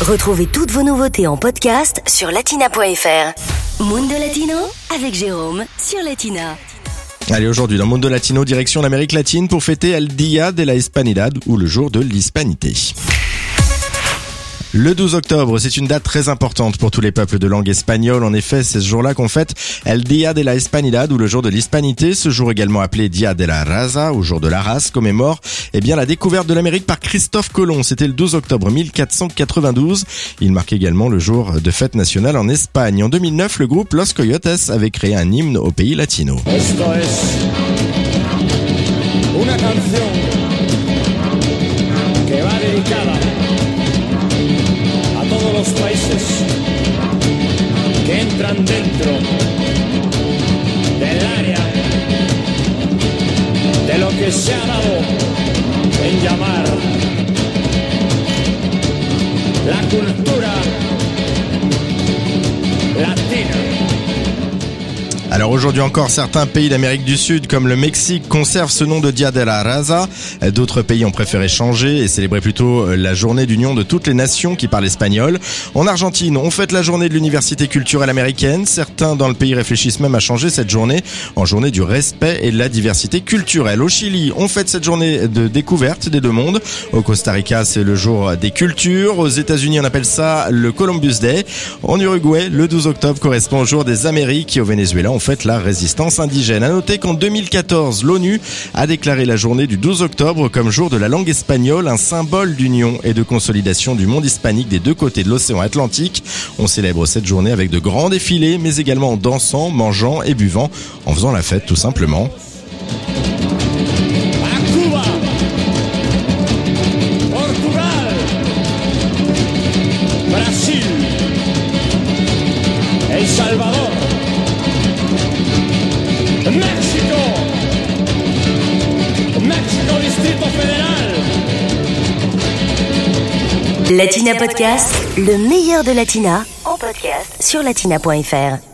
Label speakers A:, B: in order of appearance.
A: Retrouvez toutes vos nouveautés en podcast sur latina.fr. Mundo Latino avec Jérôme sur Latina.
B: Allez, aujourd'hui, dans Mundo Latino, direction l'Amérique latine pour fêter El Día de la Hispanidad ou le jour de l'Hispanité. Le 12 octobre, c'est une date très importante pour tous les peuples de langue espagnole. En effet, c'est ce jour-là qu'on fête El Día de la Hispanidad ou le jour de l'Hispanité. Ce jour également appelé Dia de la Raza ou jour de la race commémore eh bien la découverte de l'Amérique par Christophe Colomb. C'était le 12 octobre 1492. Il marque également le jour de fête nationale en Espagne. En 2009, le groupe Los Coyotes avait créé un hymne au pays latino.
C: Los países que entran dentro del área de lo que se ha dado en llamar la cultura
B: aujourd'hui encore, certains pays d'Amérique du Sud, comme le Mexique, conservent ce nom de Dia de la Raza. D'autres pays ont préféré changer et célébrer plutôt la journée d'union de toutes les nations qui parlent espagnol. En Argentine, on fête la journée de l'université culturelle américaine. Certains dans le pays réfléchissent même à changer cette journée en journée du respect et de la diversité culturelle. Au Chili, on fête cette journée de découverte des deux mondes. Au Costa Rica, c'est le jour des cultures. Aux États-Unis, on appelle ça le Columbus Day. En Uruguay, le 12 octobre correspond au jour des Amériques au Venezuela, on fête la résistance indigène. À noter qu'en 2014, l'ONU a déclaré la journée du 12 octobre comme jour de la langue espagnole, un symbole d'union et de consolidation du monde hispanique des deux côtés de l'océan Atlantique. On célèbre cette journée avec de grands défilés, mais également en dansant, mangeant et buvant, en faisant la fête tout simplement.
C: México, México Distrito Federal.
A: Latina Podcast, le meilleur de Latina en podcast sur latina.fr.